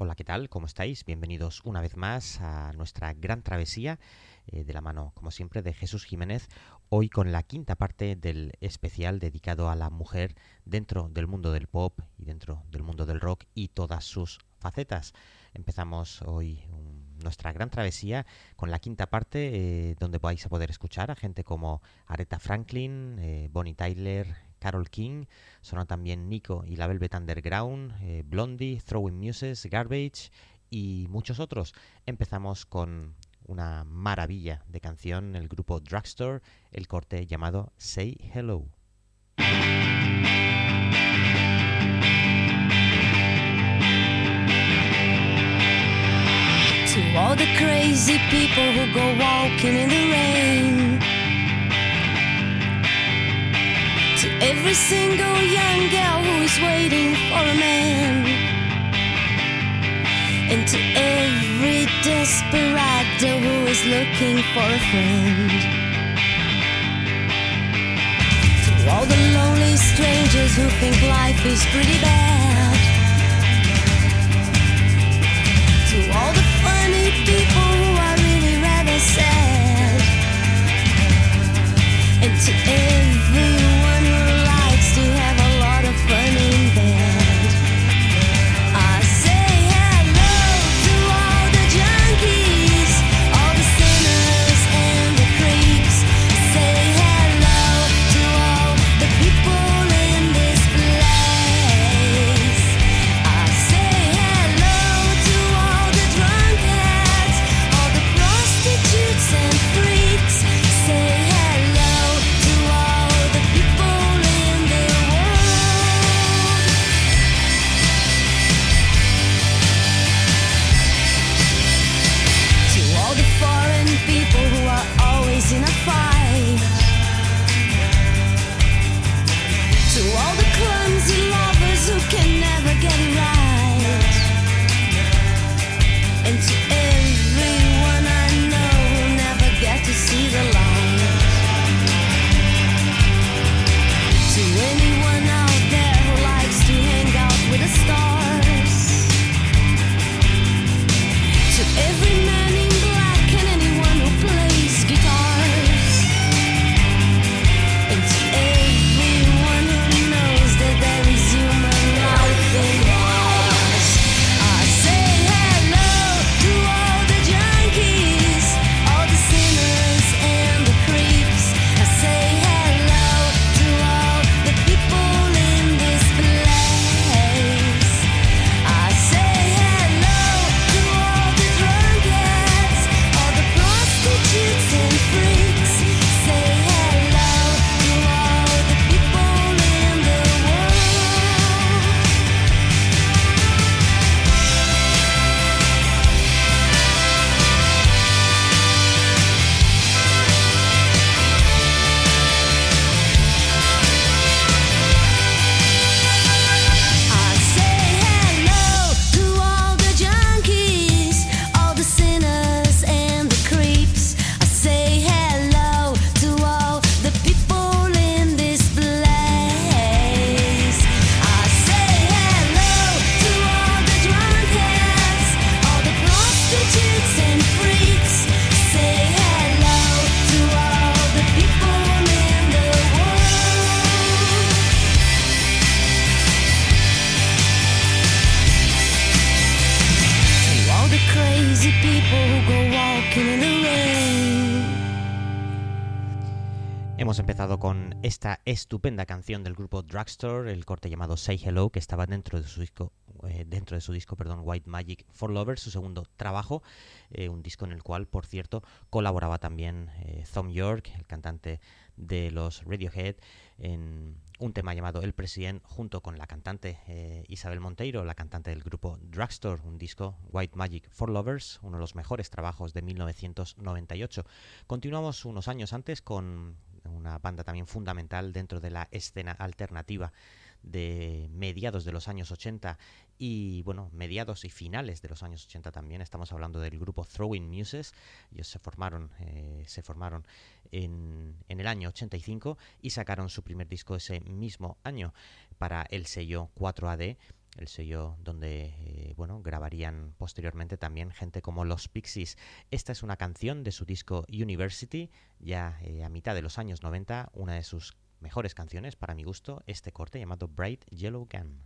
Hola, ¿qué tal? ¿Cómo estáis? Bienvenidos una vez más a nuestra gran travesía eh, de la mano, como siempre, de Jesús Jiménez, hoy con la quinta parte del especial dedicado a la mujer dentro del mundo del pop y dentro del mundo del rock y todas sus facetas. Empezamos hoy nuestra gran travesía con la quinta parte eh, donde vais a poder escuchar a gente como Aretha Franklin, eh, Bonnie Tyler, Carol King, son también Nico y la Velvet Underground, eh, Blondie, Throwing Muses, Garbage y muchos otros. Empezamos con una maravilla de canción, el grupo Drugstore, el corte llamado Say Hello. To every single young girl who is waiting for a man. And to every desperado who is looking for a friend. To all the lonely strangers who think life is pretty bad. To all the funny people who are really rather sad. And to everyone estupenda canción del grupo Drugstore, el corte llamado Say Hello, que estaba dentro de su disco, eh, dentro de su disco, perdón, White Magic for Lovers, su segundo trabajo, eh, un disco en el cual, por cierto, colaboraba también eh, Thom York, el cantante de los Radiohead, en un tema llamado El President, junto con la cantante eh, Isabel Monteiro, la cantante del grupo Drugstore, un disco White Magic for Lovers, uno de los mejores trabajos de 1998. Continuamos unos años antes con una banda también fundamental dentro de la escena alternativa de mediados de los años 80 y bueno, mediados y finales de los años 80 también. Estamos hablando del grupo Throwing Muses. Ellos se formaron, eh, se formaron en, en el año 85 y sacaron su primer disco ese mismo año para el sello 4AD el sello donde eh, bueno, grabarían posteriormente también gente como Los Pixies. Esta es una canción de su disco University, ya eh, a mitad de los años 90, una de sus mejores canciones para mi gusto, este corte llamado Bright Yellow Gun.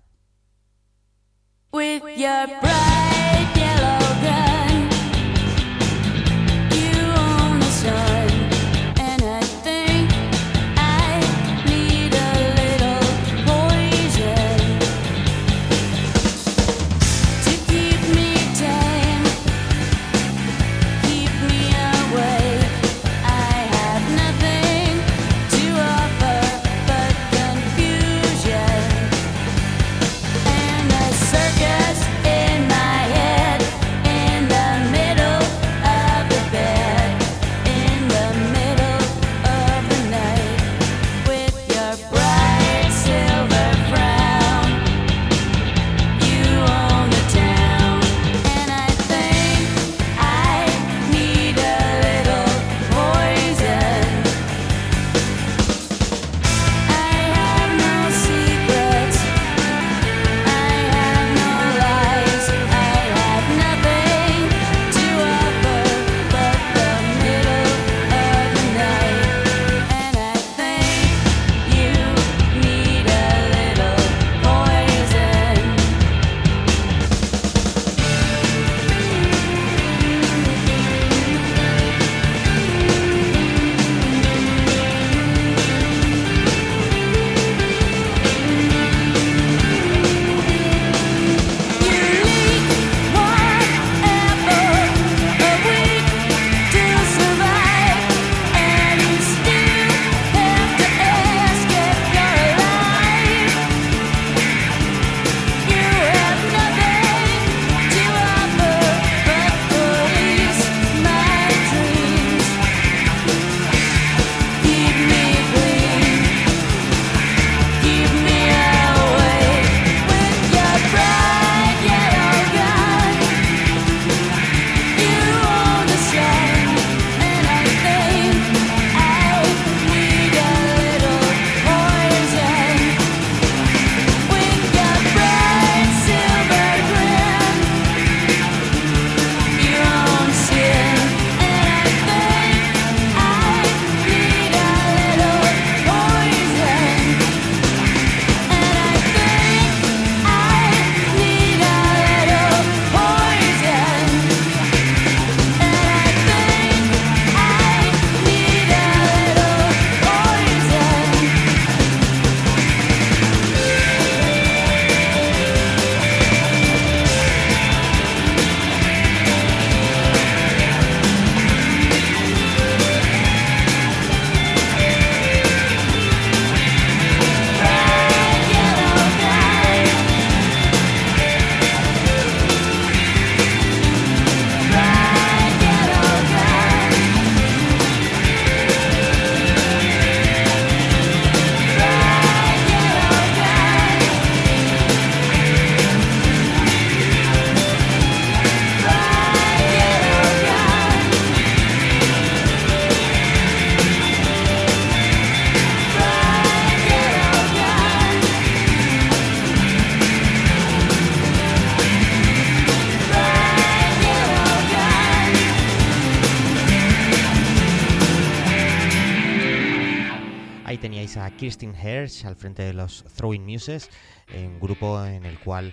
Martin al frente de los Throwing Muses, un grupo en el cual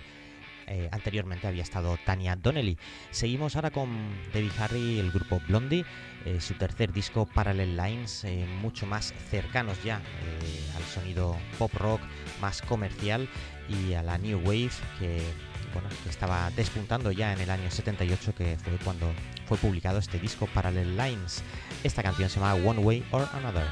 eh, anteriormente había estado Tania Donnelly. Seguimos ahora con Debbie Harry, el grupo Blondie, eh, su tercer disco Parallel Lines, eh, mucho más cercanos ya eh, al sonido pop rock más comercial y a la New Wave que, bueno, estaba despuntando ya en el año 78, que fue cuando fue publicado este disco Parallel Lines. Esta canción se llama One Way or Another.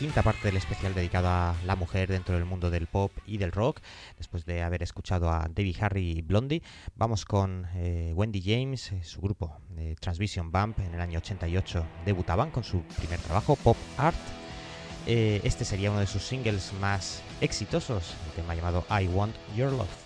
quinta parte del especial dedicado a la mujer dentro del mundo del pop y del rock. Después de haber escuchado a Debbie Harry y Blondie, vamos con eh, Wendy James, eh, su grupo eh, Transvision Bump en el año 88 debutaban con su primer trabajo, Pop Art. Eh, este sería uno de sus singles más exitosos, el tema llamado I Want Your Love.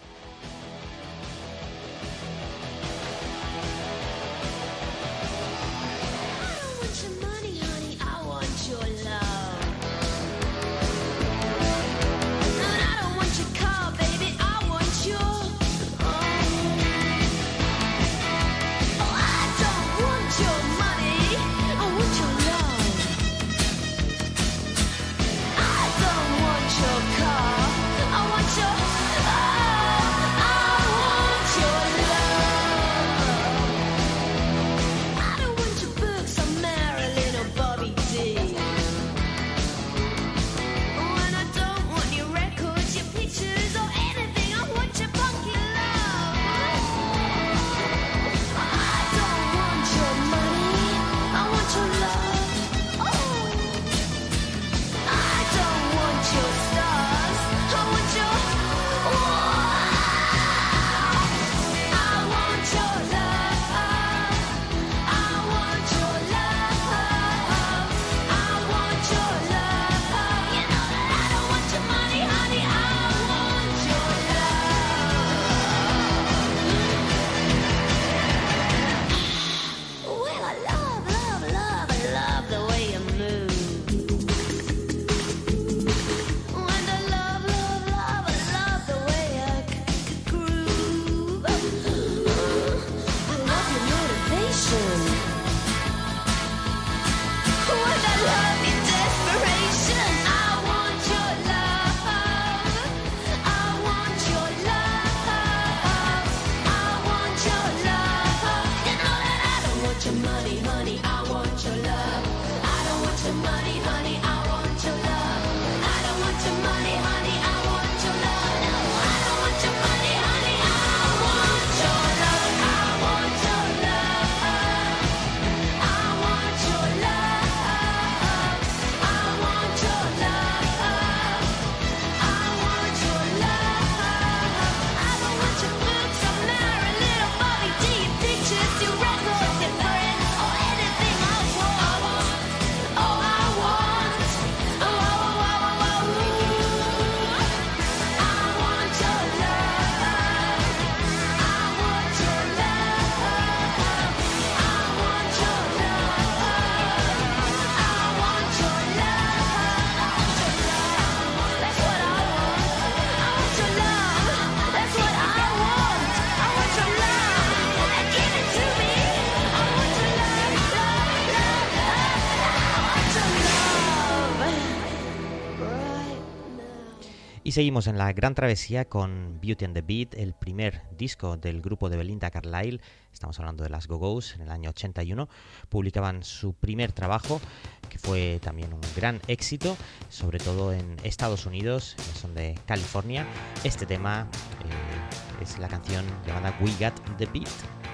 seguimos en la gran travesía con Beauty and the Beat, el primer disco del grupo de Belinda Carlisle. Estamos hablando de las Go-Go's en el año 81. Publicaban su primer trabajo, que fue también un gran éxito, sobre todo en Estados Unidos, son de California. Este tema eh, es la canción llamada We Got the Beat.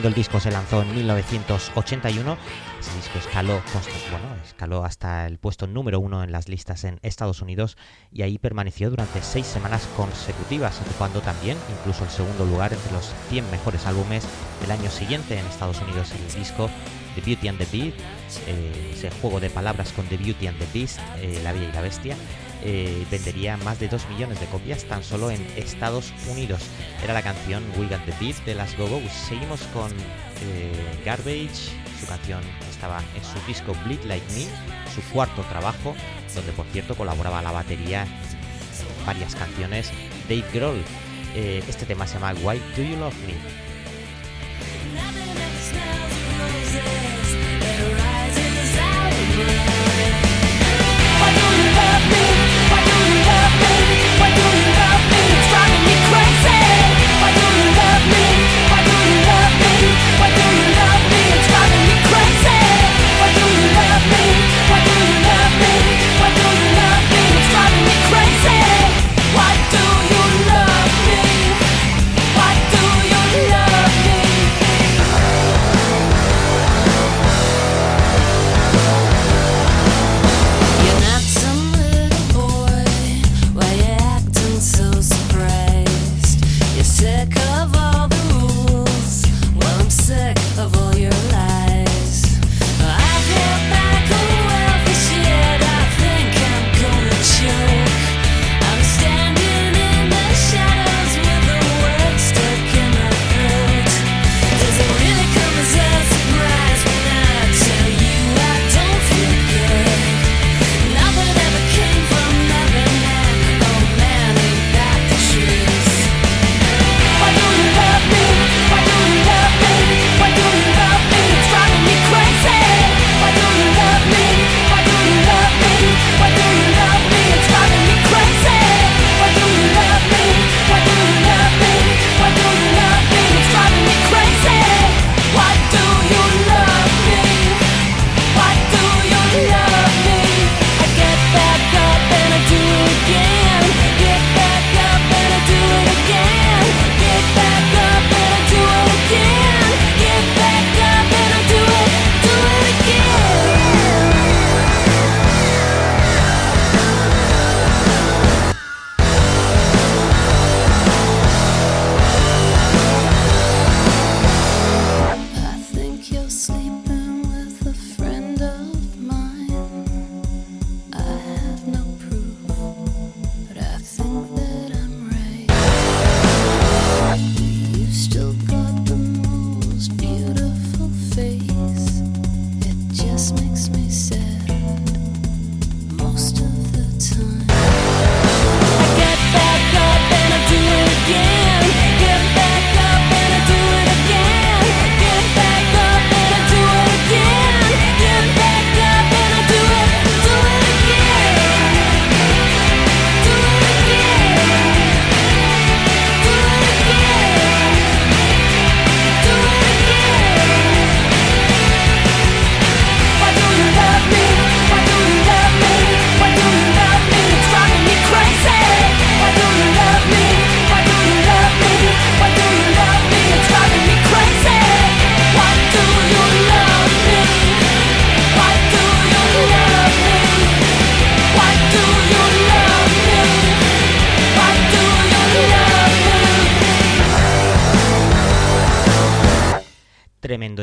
Cuando el disco se lanzó en 1981, ese disco escaló, bueno, escaló hasta el puesto número uno en las listas en Estados Unidos y ahí permaneció durante seis semanas consecutivas, ocupando también incluso el segundo lugar entre los 100 mejores álbumes del año siguiente en Estados Unidos. El disco The Beauty and the Beast, eh, ese juego de palabras con The Beauty and the Beast, eh, La Bella y la Bestia, eh, vendería más de 2 millones de copias tan solo en Estados Unidos. Era la canción We Got the Beat de las Go-Go. Seguimos con eh, Garbage. Su canción estaba en su disco Bleed Like Me, su cuarto trabajo, donde por cierto colaboraba la batería varias canciones Dave Grohl. Eh, este tema se llama. Why do you love me?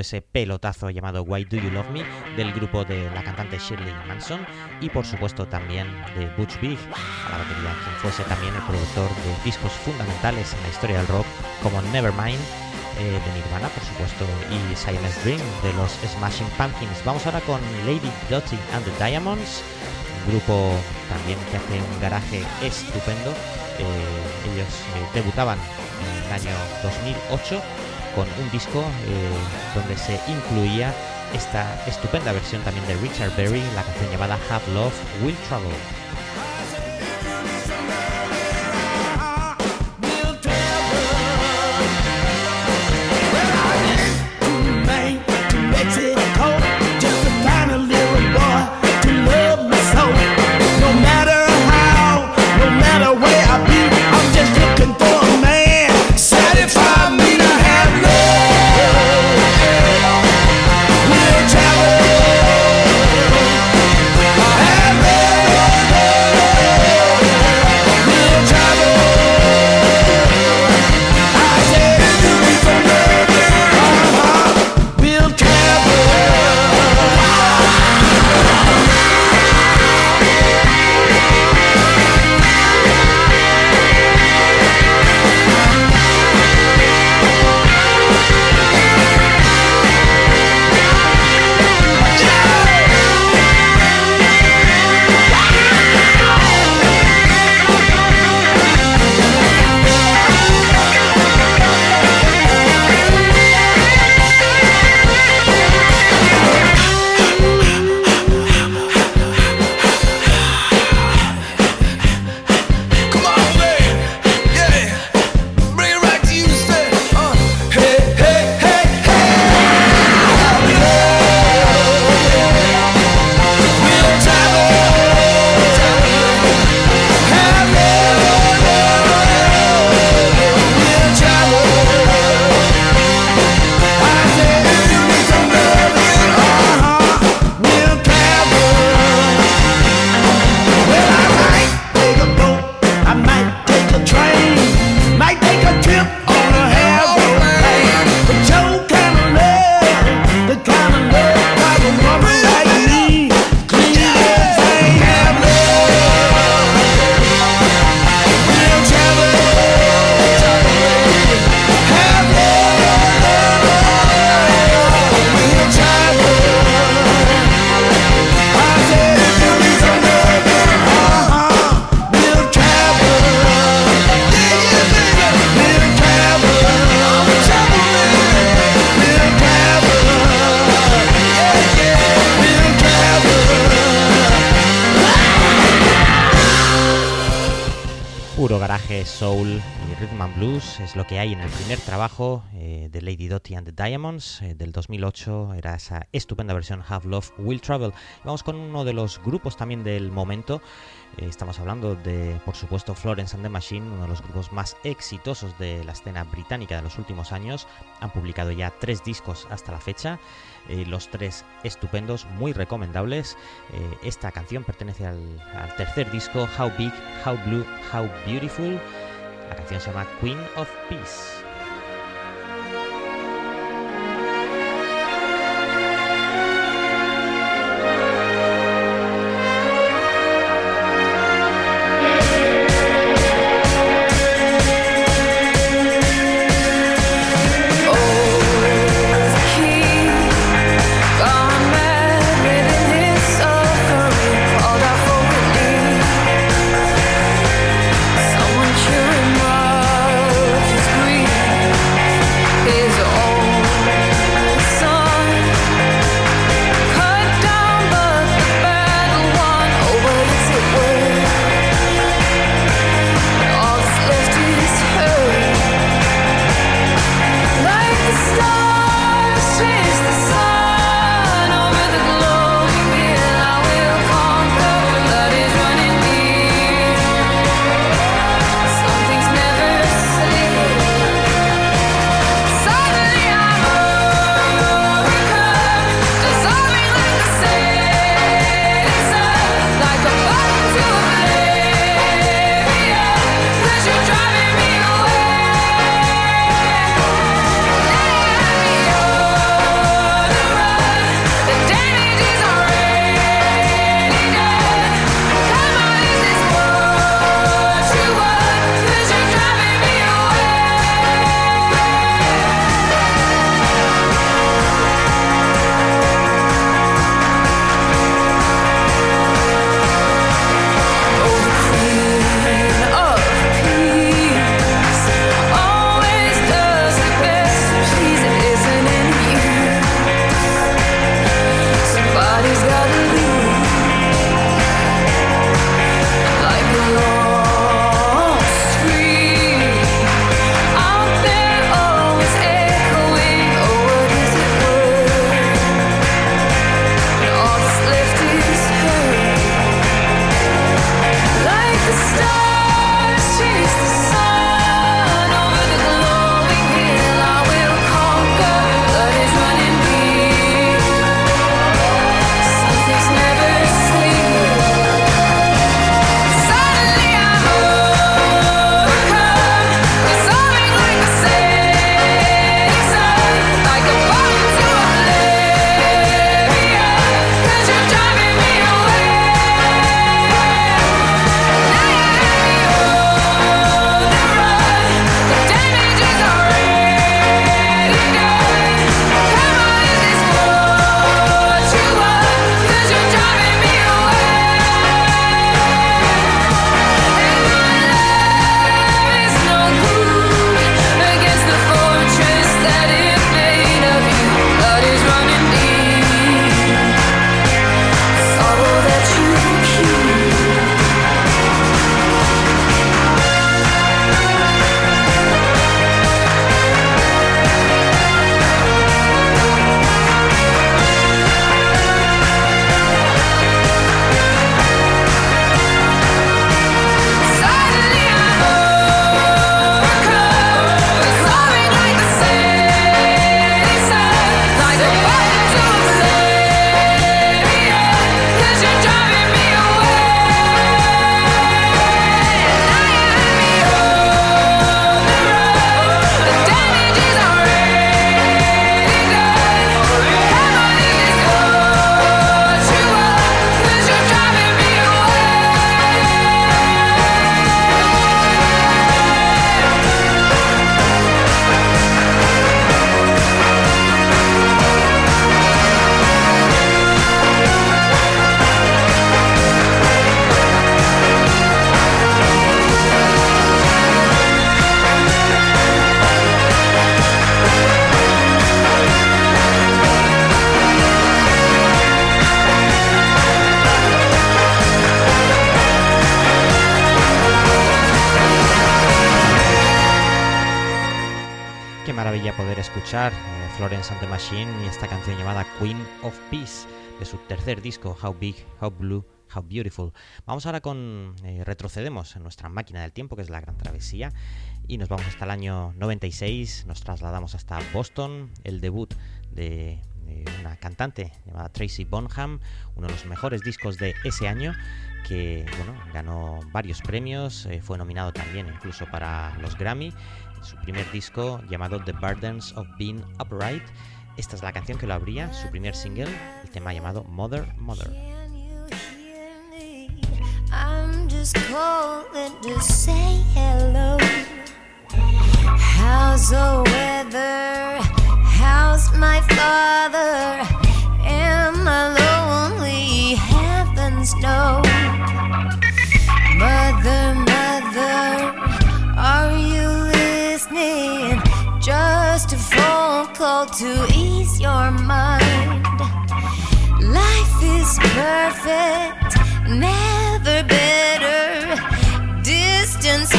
Ese pelotazo llamado Why Do You Love Me del grupo de la cantante Shirley Manson y por supuesto también de Butch Vig a la batería, quien fuese también el productor de discos fundamentales en la historia del rock como Nevermind eh, de Nirvana por supuesto y Siamese Dream de los Smashing Pumpkins. Vamos ahora con Lady Dottie and the Diamonds, un grupo también que hace un garaje estupendo. Eh, ellos eh, debutaban en el año 2008 con un disco eh, donde se incluía esta estupenda versión también de Richard Berry, la canción llamada Have Love Will Travel. Diamonds eh, del 2008. Era esa estupenda versión Have Love Will Travel. Vamos con uno de los grupos también del momento. Eh, estamos hablando de, por supuesto, Florence and the Machine, uno de los grupos más exitosos de la escena británica de los últimos años. Han publicado ya tres discos hasta la fecha. Eh, los tres estupendos, muy recomendables. Eh, esta canción pertenece al, al, tercer disco, How Big, How Blue, How Beautiful. La canción se llama Queen of Peace. Eh, Florence and the Machine y esta canción llamada Queen of Peace de su tercer disco How Big, How Blue, How Beautiful. Vamos ahora con eh, retrocedemos en nuestra máquina del tiempo que es la Gran Travesía y nos vamos hasta el año 96, nos trasladamos hasta Boston, el debut de una cantante llamada Tracy Bonham, uno de los mejores discos de ese año que bueno, ganó varios premios, eh, fue nominado también incluso para los Grammy su primer disco llamado The Burdens of Being Upright. Esta es la canción que lo abría, su primer single, el tema llamado Mother, Mother. How's the weather? How's my father? Am I lonely? Heavens no. Mother, mother, Just a phone call to ease your mind. Life is perfect, never better. Distance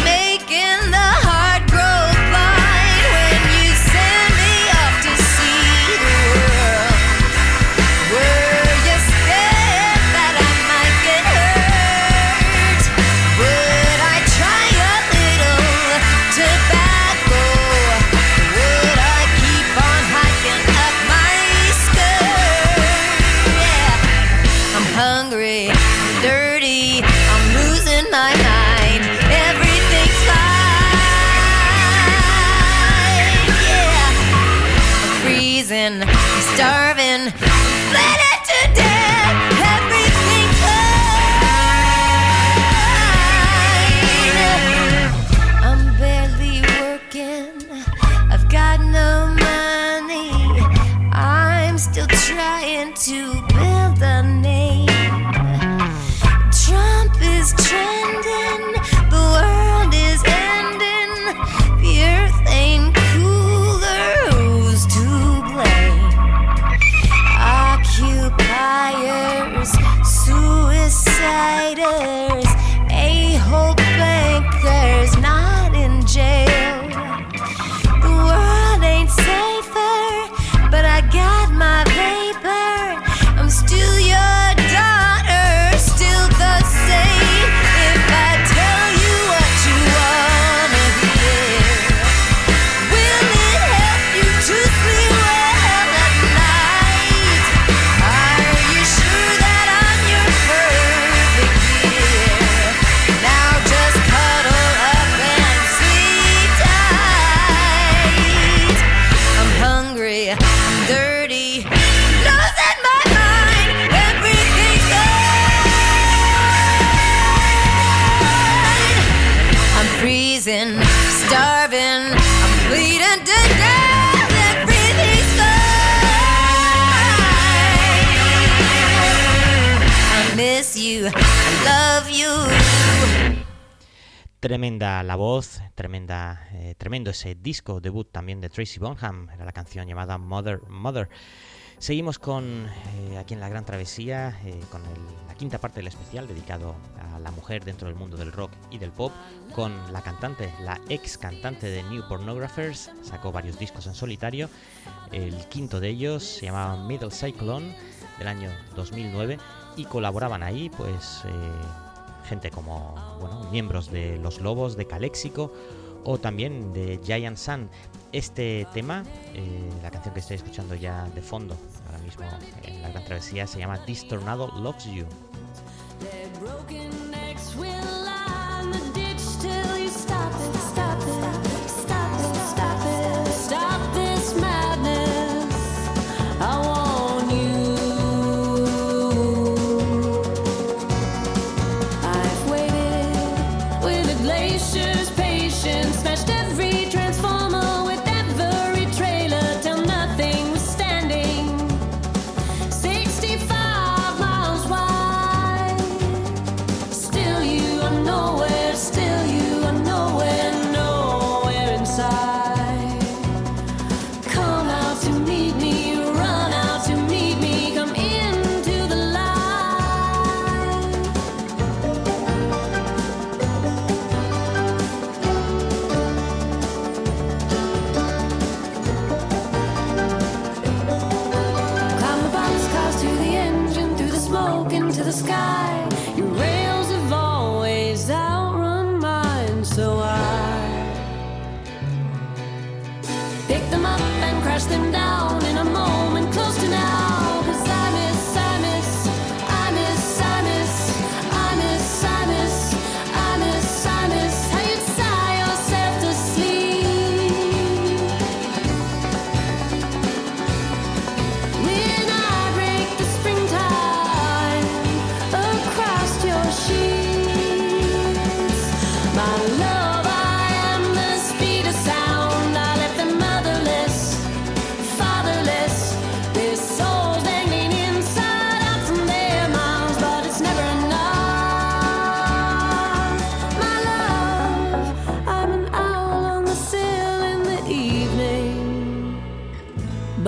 Tremenda la voz, tremenda, eh, tremendo ese disco debut también de Tracy Bonham, era la canción llamada Mother Mother. Seguimos con eh, aquí en la Gran Travesía, eh, con la quinta parte del especial dedicado a la mujer dentro del mundo del rock y del pop, con la cantante, la ex cantante de New Pornographers, sacó varios discos en solitario, el quinto de ellos se llamaba Middle Cyclone del año 2009 y colaboraban ahí pues gente como bueno, miembros de Los Lobos, de Calexico o también de Giant Sun. Este tema, eh, la canción que estoy escuchando ya de fondo ahora mismo en la gran travesía, se llama This Tornado Loves You.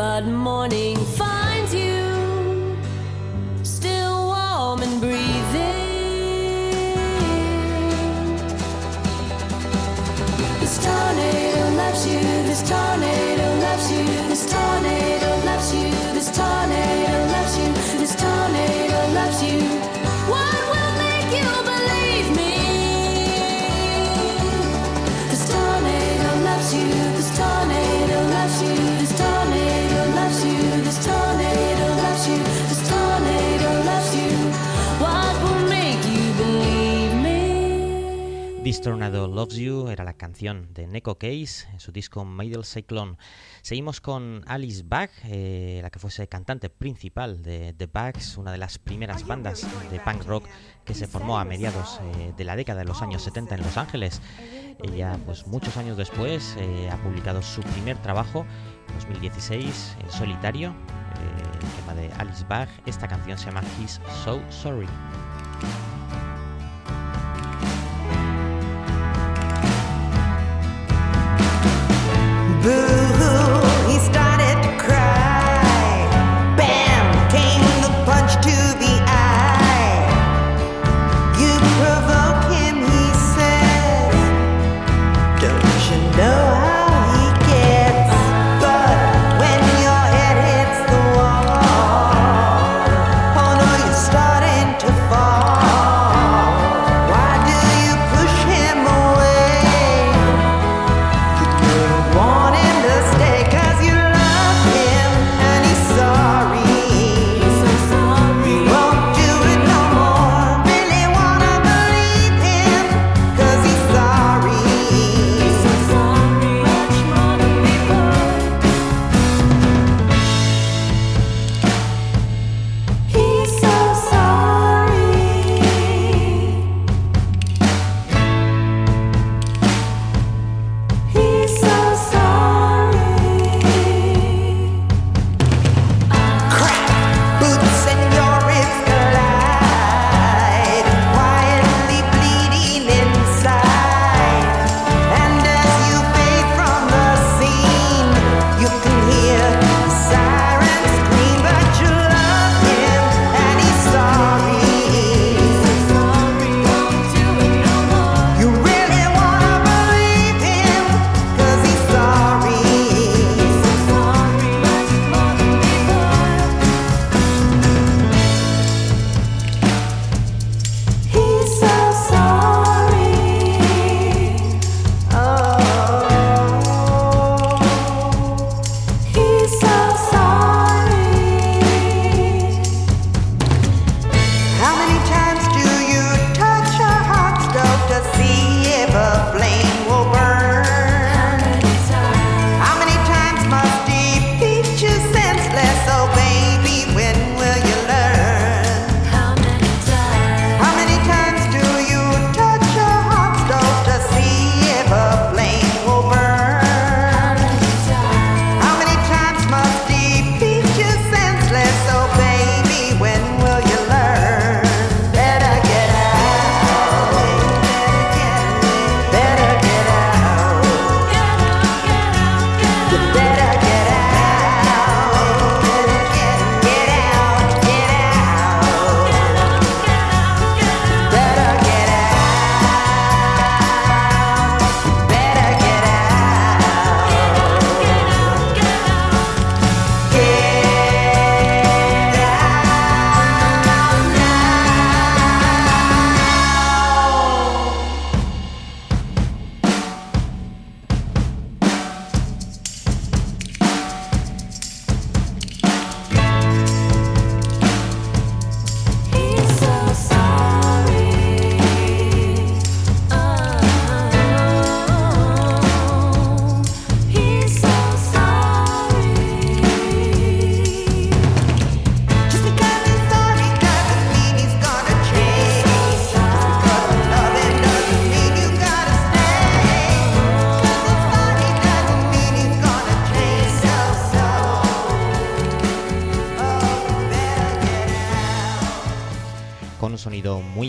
But morning finds Tornado Loves You era la canción de Neko Case en su disco Middle Cyclone. Seguimos con Alice Bag, eh, la que fuese cantante principal de The Bags, una de las primeras bandas de punk rock que se formó a mediados eh, de la década de los años 70 en Los Ángeles. Ella, pues muchos años después, eh, ha publicado su primer trabajo, en 2016, en solitario, el tema de Alice Bag. Esta canción se llama He's So Sorry. Boo hoo, he stopped.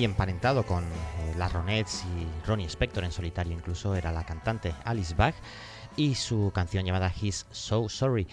Emparentado con eh, las Ronettes y Ronnie Spector en solitario, incluso era la cantante Alice Bach y su canción llamada He's So Sorry.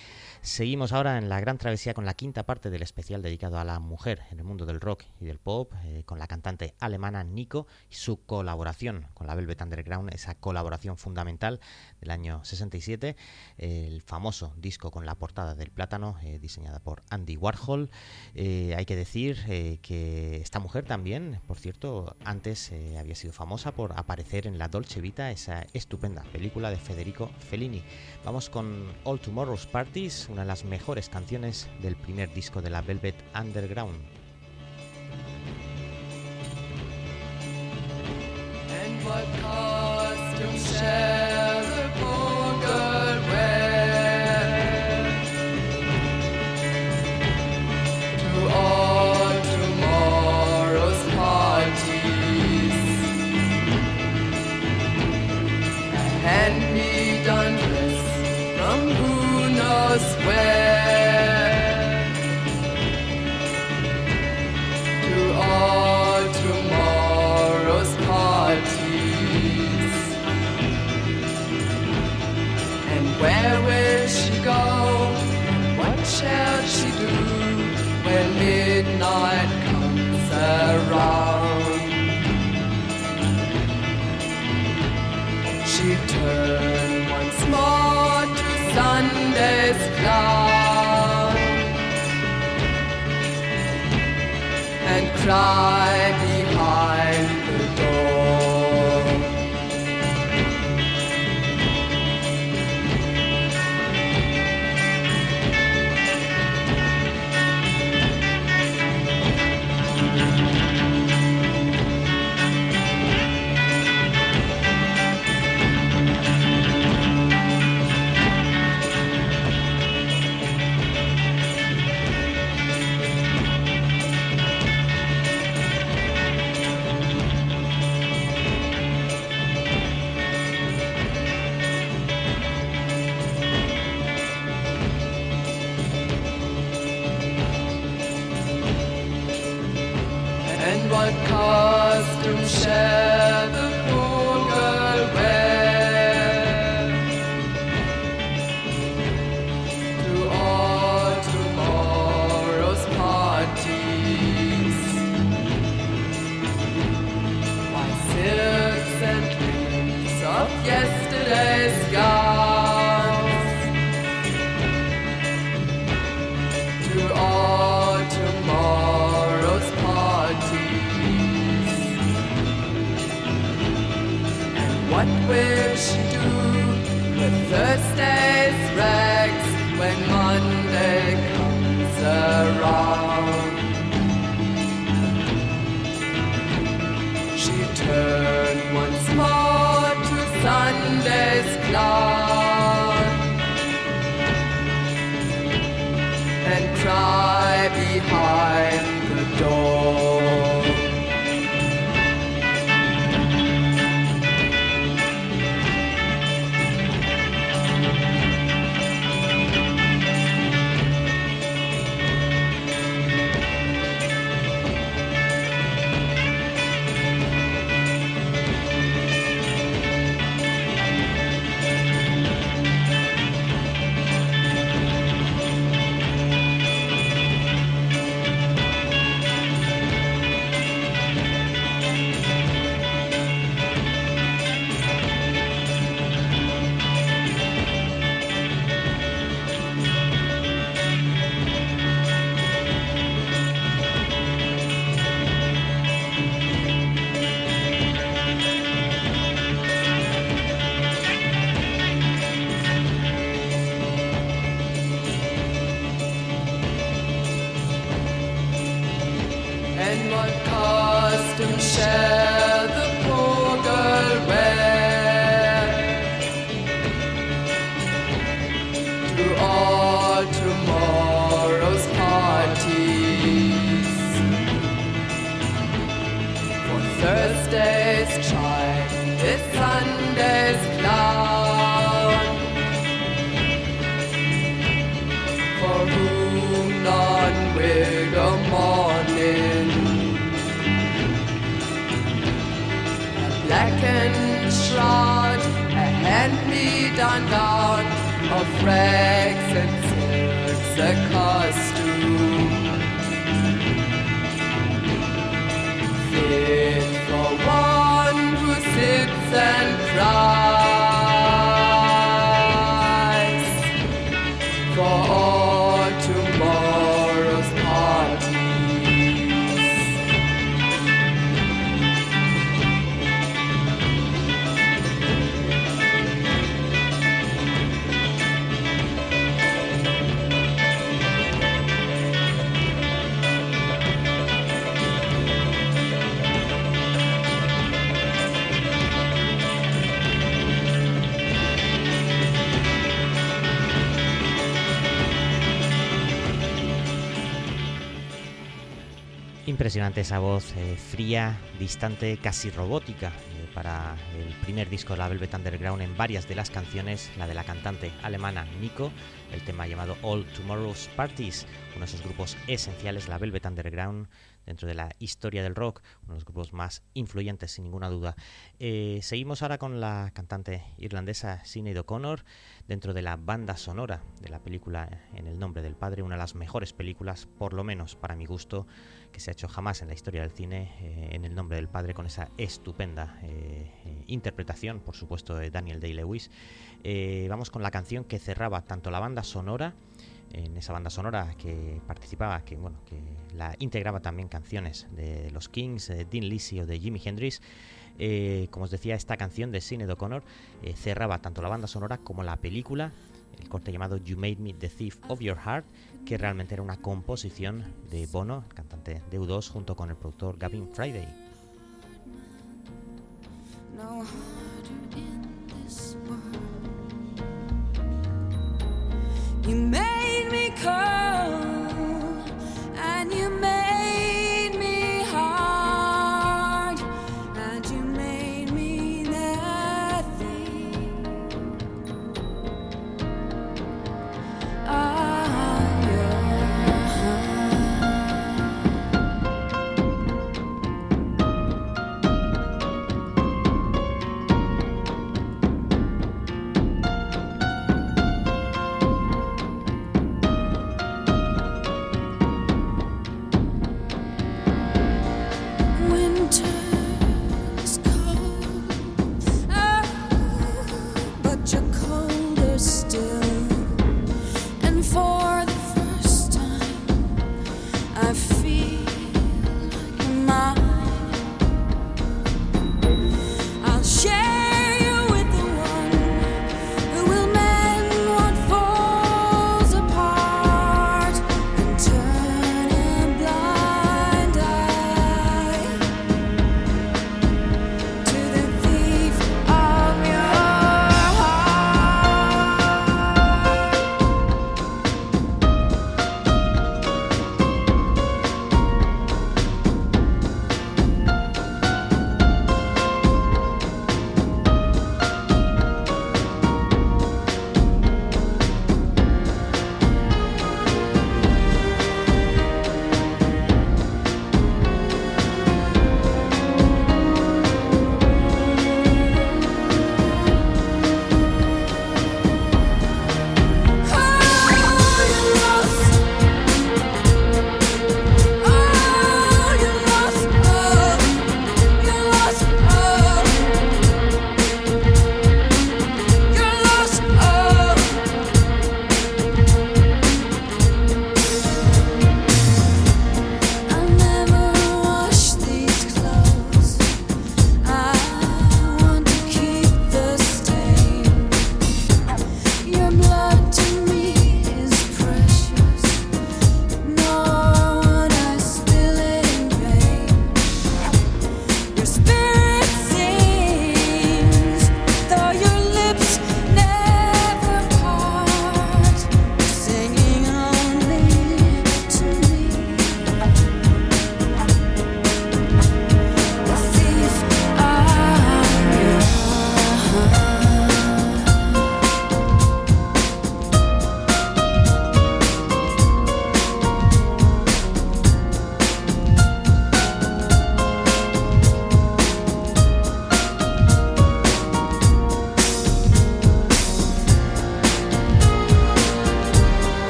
Seguimos ahora en la gran travesía con la quinta parte del especial dedicado a la mujer en el mundo del rock y del pop, eh, con la cantante alemana Nico y su colaboración con la Velvet Underground, esa colaboración fundamental del año 67, el famoso disco con la portada del plátano, eh, diseñada por Andy Warhol. Eh, hay que decir eh, que esta mujer también, por cierto, antes eh, había sido famosa por aparecer en La Dolce Vita, esa estupenda película de Federico Fellini. Vamos con All Tomorrow's Parties, de las mejores canciones del primer disco de la Velvet Underground. Midnight comes around? She turned once more to Sunday's clown and cry Impresionante esa voz eh, fría, distante, casi robótica eh, para el primer disco de la Velvet Underground en varias de las canciones, la de la cantante alemana Nico, el tema llamado All Tomorrow's Parties, uno de esos grupos esenciales, la Velvet Underground, dentro de la historia del rock, uno de los grupos más influyentes sin ninguna duda. Eh, seguimos ahora con la cantante irlandesa Sinead O'Connor, dentro de la banda sonora de la película En el nombre del padre, una de las mejores películas, por lo menos para mi gusto, se ha hecho jamás en la historia del cine, eh, En el nombre del padre, con esa estupenda eh, eh, interpretación, por supuesto, de Daniel Day-Lewis. Vamos con la canción que cerraba tanto la banda sonora, en esa banda sonora que participaba, que bueno, que la integraba también canciones de los Kings, de Dean Lisi o de Jimi Hendrix. Como os decía, esta canción de Sinead O'Connor cerraba tanto la banda sonora como la película, el corte llamado You Made Me the Thief of Your Heart, que realmente era una composición de Bono, el cantante de U2, junto con el productor Gavin Friday.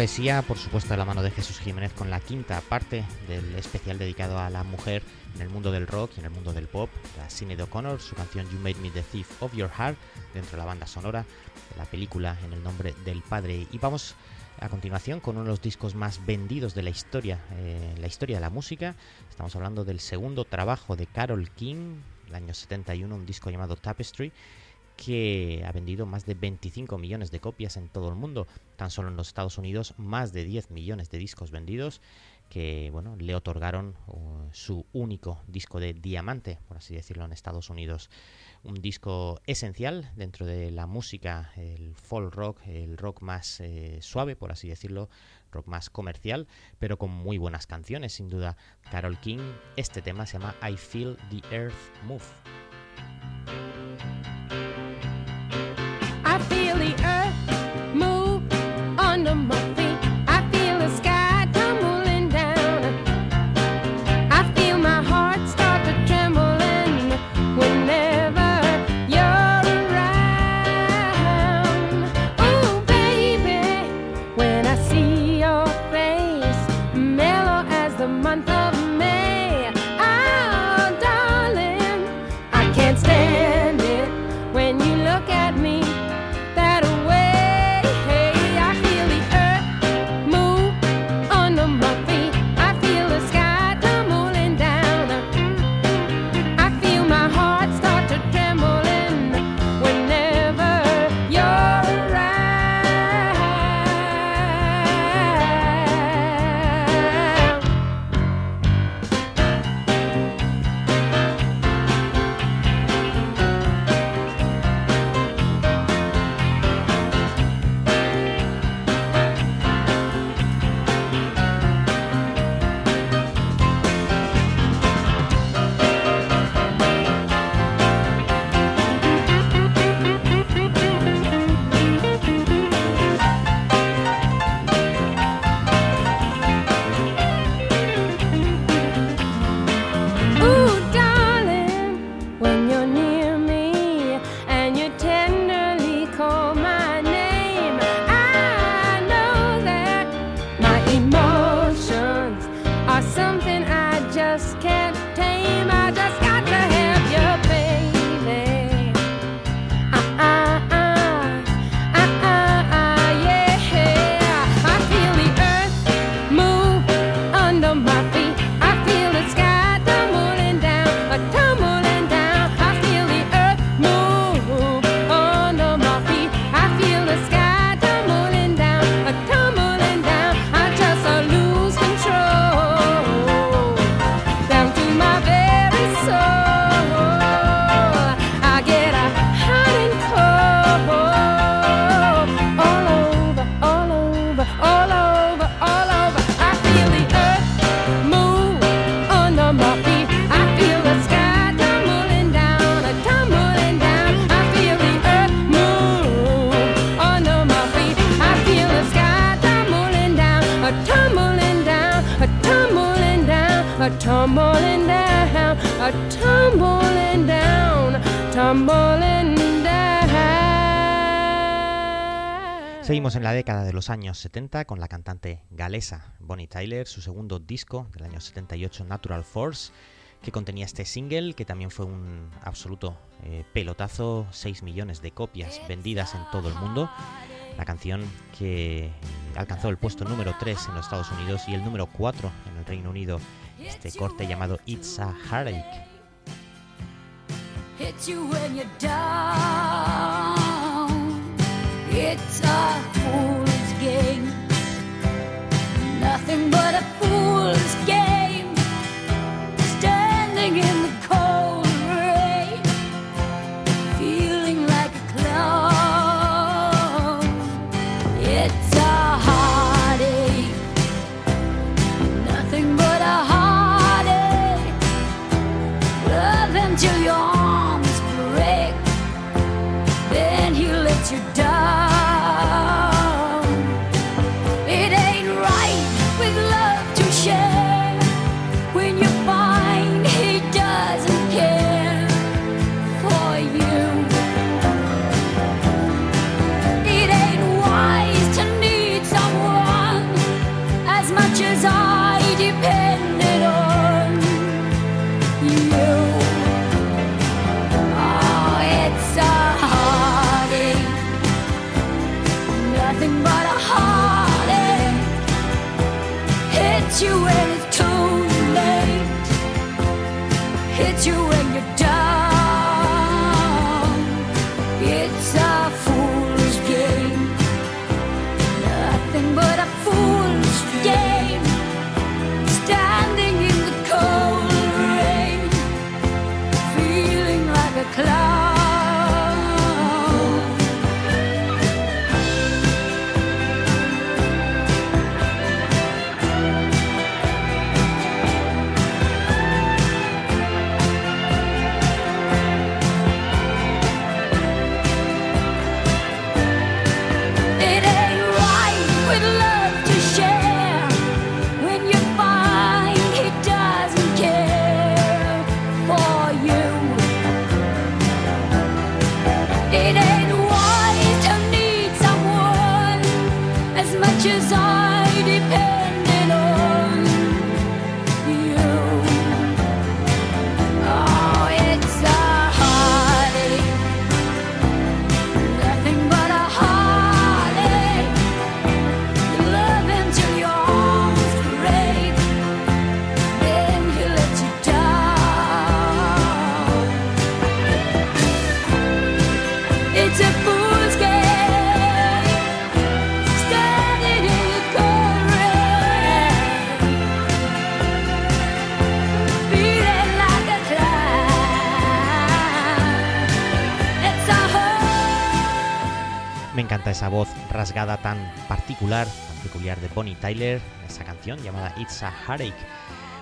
Travesía, por supuesto, de la mano de Jesús Jiménez, con la quinta parte del especial dedicado a la mujer en el mundo del rock y en el mundo del pop. La Sinead O'Connor, su canción You Made Me the Thief of Your Heart, dentro de la banda sonora de la película En el nombre del padre. Y vamos a continuación con uno de los discos más vendidos de la historia, eh, la historia de la música. Estamos hablando del segundo trabajo de Carol King, el año 71, un disco llamado Tapestry que ha vendido más de 25 millones de copias en todo el mundo. Tan solo en los Estados Unidos, más de 10 millones de discos vendidos que bueno, le otorgaron uh, su único disco de diamante, por así decirlo, en Estados Unidos. Un disco esencial dentro de la música, el folk rock, el rock más eh, suave, por así decirlo, rock más comercial, pero con muy buenas canciones, sin duda. Carol King, este tema se llama I Feel the Earth Move. Años 70 con la cantante galesa Bonnie Tyler, su segundo disco del año 78, Natural Force, que contenía este single que también fue un absoluto eh, pelotazo, 6 millones de copias vendidas en todo el mundo. La canción que alcanzó el puesto número 3 en los Estados Unidos y el número 4 en el Reino Unido. Este corte llamado It's a Heartache. It's a game, nothing but a fool's game. Standing in the cold rain, feeling like a clown. It's a heartache, nothing but a heartache. Love until your esa voz rasgada tan particular, tan peculiar de Bonnie Tyler, esa canción llamada It's a Heartache,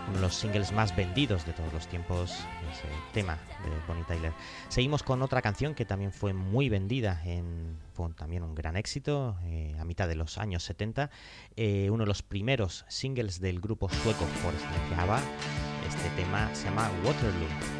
uno de los singles más vendidos de todos los tiempos, ese tema de Bonnie Tyler. Seguimos con otra canción que también fue muy vendida, en, fue también un gran éxito eh, a mitad de los años 70, eh, uno de los primeros singles del grupo sueco por excelencia. Este tema se llama Waterloo.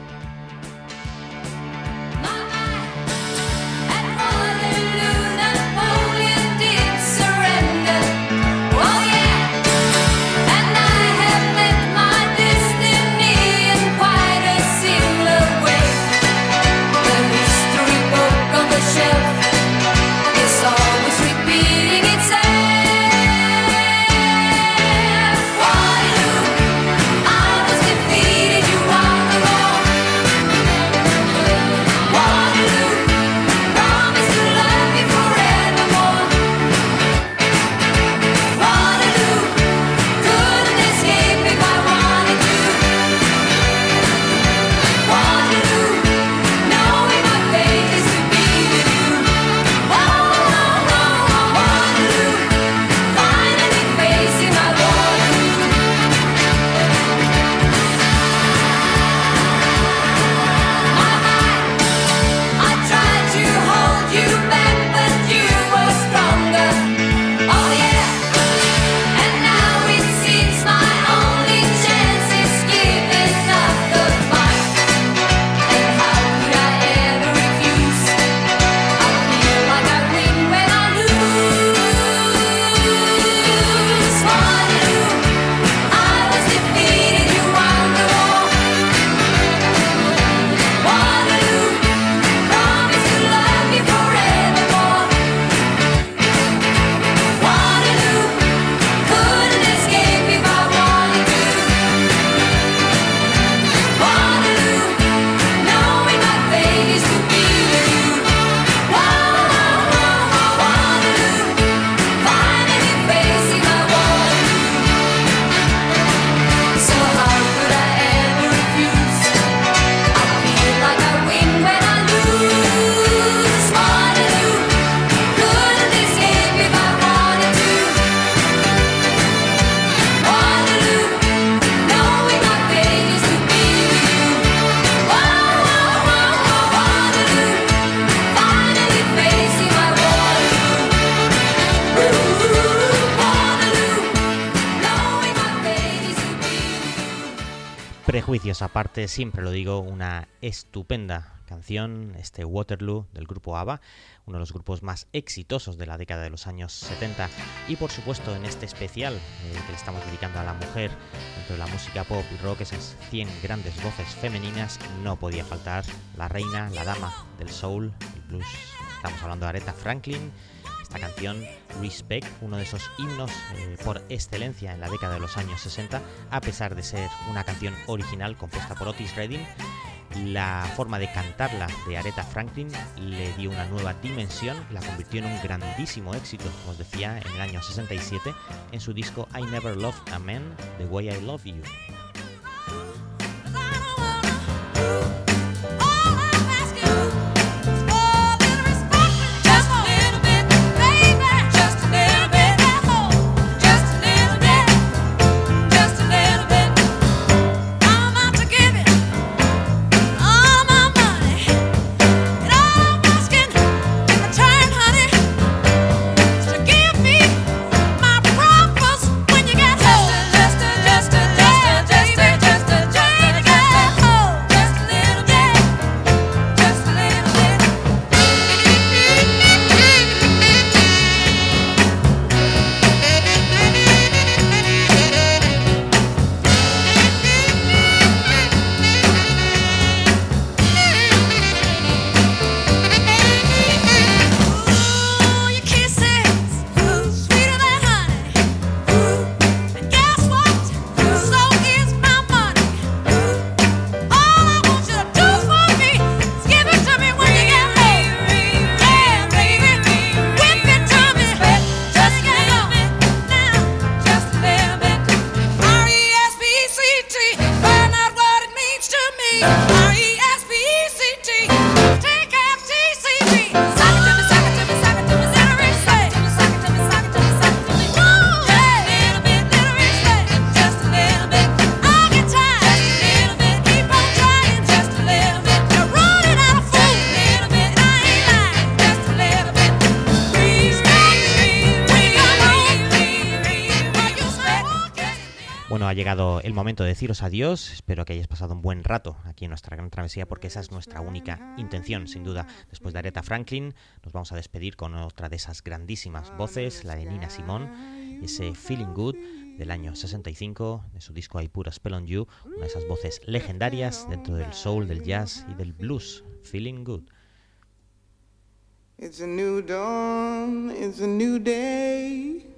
Prejuicios aparte, siempre lo digo, una estupenda canción, este Waterloo del grupo ABBA, uno de los grupos más exitosos de la década de los años 70 y por supuesto en este especial eh, que le estamos dedicando a la mujer dentro de la música pop y rock, esas 100 grandes voces femeninas, no podía faltar la reina, la dama del soul, el blues. Estamos hablando de Aretha Franklin, esta canción Respect, uno de esos himnos eh, por excelencia en la década de los años 60, a pesar de ser una canción original compuesta por Otis Redding, la forma de cantarla de Aretha Franklin le dio una nueva dimensión, la convirtió en un grandísimo éxito, como os decía, en el año 67 en su disco I Never Loved a Man The Way I Love You. El momento de deciros adiós. Espero que hayáis pasado un buen rato aquí en nuestra gran travesía, porque esa es nuestra única intención, sin duda. Después de Aretha Franklin, nos vamos a despedir con otra de esas grandísimas voces, la de Nina Simón, ese Feeling Good del año 65, de su disco I Put a Spell on You, una de esas voces legendarias dentro del soul, del jazz y del blues. Feeling Good. It's a new dawn, it's a new day.